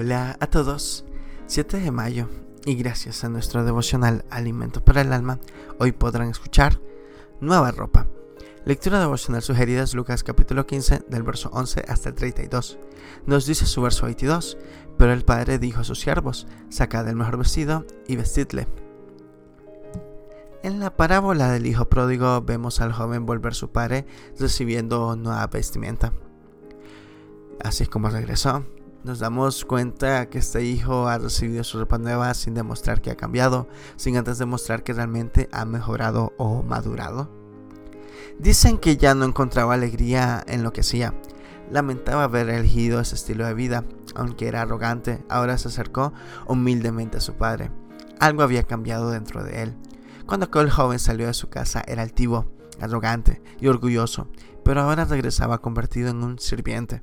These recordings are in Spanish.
Hola a todos, 7 de mayo y gracias a nuestro devocional Alimento para el Alma, hoy podrán escuchar Nueva Ropa. Lectura devocional sugerida es Lucas capítulo 15 del verso 11 hasta el 32. Nos dice su verso 22, pero el padre dijo a sus siervos, sacad el mejor vestido y vestidle. En la parábola del hijo pródigo vemos al joven volver su padre recibiendo nueva vestimenta. Así es como regresó, nos damos cuenta que este hijo ha recibido su ropa nueva sin demostrar que ha cambiado, sin antes demostrar que realmente ha mejorado o madurado. Dicen que ya no encontraba alegría en lo que hacía. Lamentaba haber elegido ese estilo de vida, aunque era arrogante, ahora se acercó humildemente a su padre. Algo había cambiado dentro de él. Cuando aquel joven salió de su casa era altivo, arrogante y orgulloso, pero ahora regresaba convertido en un sirviente.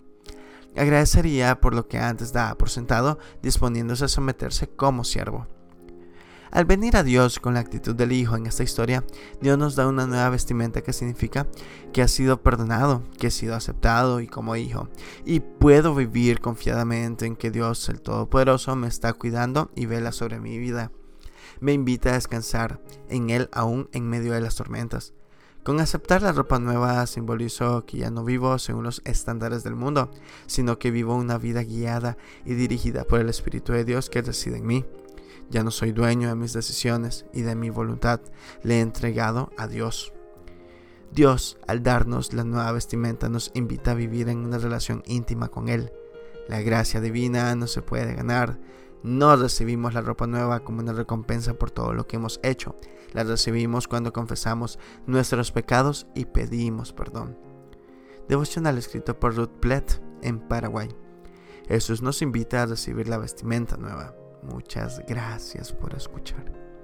Agradecería por lo que antes daba por sentado, disponiéndose a someterse como siervo. Al venir a Dios con la actitud del Hijo en esta historia, Dios nos da una nueva vestimenta que significa que ha sido perdonado, que he sido aceptado y como hijo, y puedo vivir confiadamente en que Dios el Todopoderoso me está cuidando y vela sobre mi vida. Me invita a descansar en Él aún en medio de las tormentas. Con aceptar la ropa nueva simbolizo que ya no vivo según los estándares del mundo, sino que vivo una vida guiada y dirigida por el Espíritu de Dios que reside en mí. Ya no soy dueño de mis decisiones y de mi voluntad, le he entregado a Dios. Dios, al darnos la nueva vestimenta, nos invita a vivir en una relación íntima con Él. La gracia divina no se puede ganar, no recibimos la ropa nueva como una recompensa por todo lo que hemos hecho. La recibimos cuando confesamos nuestros pecados y pedimos perdón. Devocional escrito por Ruth Plett en Paraguay. Jesús nos invita a recibir la vestimenta nueva. Muchas gracias por escuchar.